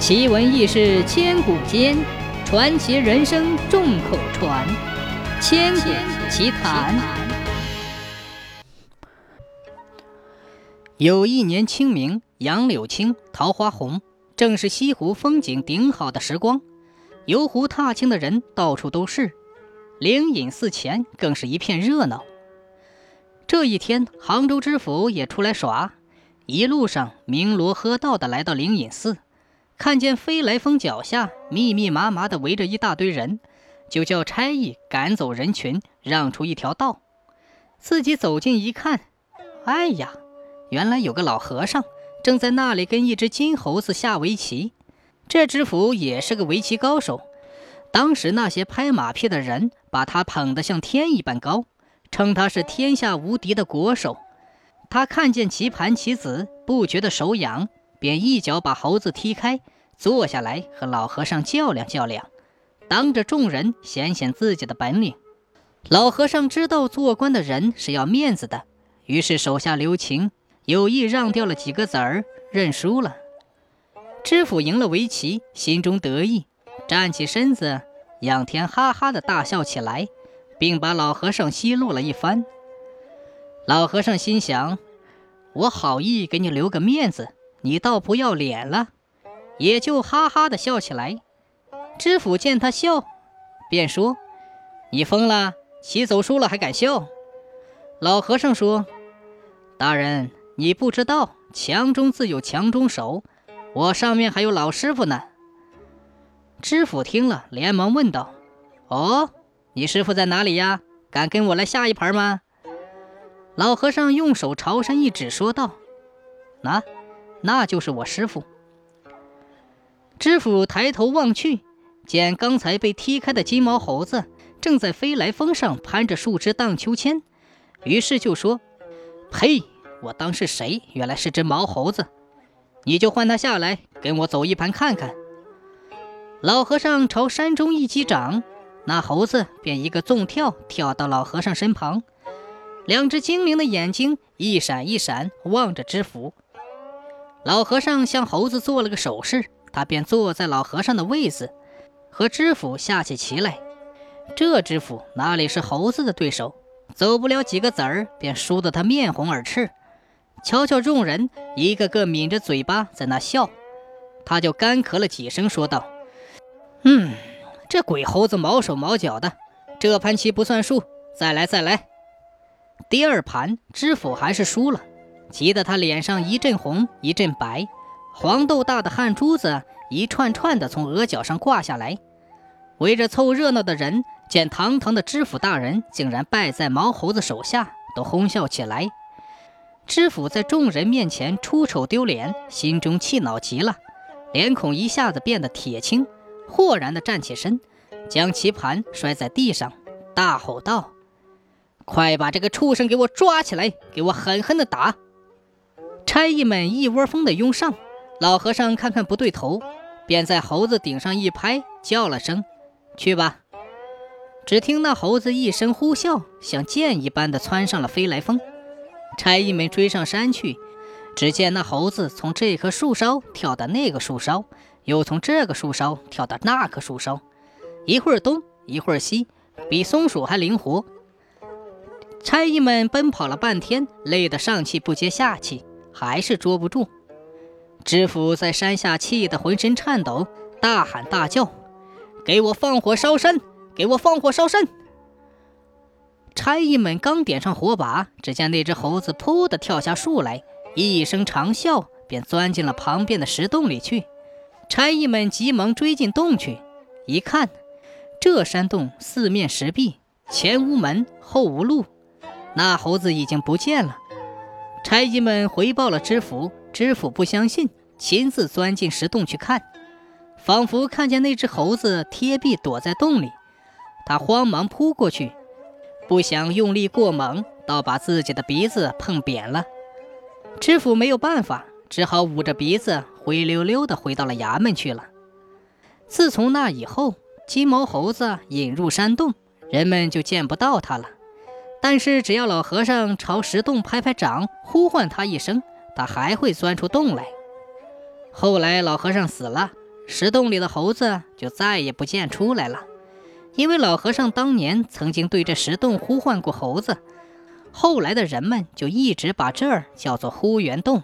奇闻异事千古间，传奇人生众口传。千古奇谈。有一年清明，杨柳青，桃花红，正是西湖风景顶好的时光，游湖踏青的人到处都是，灵隐寺前更是一片热闹。这一天，杭州知府也出来耍，一路上鸣锣喝道的来到灵隐寺。看见飞来峰脚下密密麻麻的围着一大堆人，就叫差役赶走人群，让出一条道。自己走近一看，哎呀，原来有个老和尚正在那里跟一只金猴子下围棋。这知府也是个围棋高手，当时那些拍马屁的人把他捧得像天一般高，称他是天下无敌的国手。他看见棋盘棋子，不觉得手痒。便一脚把猴子踢开，坐下来和老和尚较量较量，当着众人显显自己的本领。老和尚知道做官的人是要面子的，于是手下留情，有意让掉了几个子儿，认输了。知府赢了围棋，心中得意，站起身子，仰天哈哈的大笑起来，并把老和尚奚落了一番。老和尚心想：我好意给你留个面子。你倒不要脸了，也就哈哈的笑起来。知府见他笑，便说：“你疯了？棋走输了还敢笑？”老和尚说：“大人，你不知道，强中自有强中手，我上面还有老师傅呢。”知府听了，连忙问道：“哦，你师傅在哪里呀？敢跟我来下一盘吗？”老和尚用手朝山一指，说道：“那。”那就是我师傅。知府抬头望去，见刚才被踢开的金毛猴子正在飞来峰上攀着树枝荡秋千，于是就说：“呸！我当是谁？原来是只毛猴子！你就换他下来，跟我走一盘看看。”老和尚朝山中一击掌，那猴子便一个纵跳跳到老和尚身旁，两只精灵的眼睛一闪一闪望着知府。老和尚向猴子做了个手势，他便坐在老和尚的位子，和知府下起棋来。这知府哪里是猴子的对手？走不了几个子儿，便输得他面红耳赤。瞧瞧众人，一个个抿着嘴巴在那笑，他就干咳了几声，说道：“嗯，这鬼猴子毛手毛脚的，这盘棋不算数，再来再来。”第二盘，知府还是输了。急得他脸上一阵红一阵白，黄豆大的汗珠子一串串的从额角上挂下来。围着凑热闹的人见堂堂的知府大人竟然败在毛猴子手下，都哄笑起来。知府在众人面前出丑丢脸，心中气恼极了，脸孔一下子变得铁青，豁然的站起身，将棋盘摔在地上，大吼道：“快把这个畜生给我抓起来，给我狠狠的打！”差役们一窝蜂的拥上，老和尚看看不对头，便在猴子顶上一拍，叫了声：“去吧！”只听那猴子一声呼啸，像箭一般的窜上了飞来峰。差役们追上山去，只见那猴子从这棵树梢跳到那个树梢，又从这个树梢跳到那棵树梢，一会儿东，一会儿西，比松鼠还灵活。差役们奔跑了半天，累得上气不接下气。还是捉不住，知府在山下气得浑身颤抖，大喊大叫：“给我放火烧山！给我放火烧山！”差役们刚点上火把，只见那只猴子扑的跳下树来，一声长啸，便钻进了旁边的石洞里去。差役们急忙追进洞去，一看，这山洞四面石壁，前无门，后无路，那猴子已经不见了。差役们回报了知府，知府不相信，亲自钻进石洞去看，仿佛看见那只猴子贴壁躲在洞里。他慌忙扑过去，不想用力过猛，倒把自己的鼻子碰扁了。知府没有办法，只好捂着鼻子灰溜溜地回到了衙门去了。自从那以后，金毛猴子引入山洞，人们就见不到它了。但是只要老和尚朝石洞拍拍掌，呼唤他一声，它还会钻出洞来。后来老和尚死了，石洞里的猴子就再也不见出来了。因为老和尚当年曾经对这石洞呼唤过猴子，后来的人们就一直把这儿叫做呼元洞。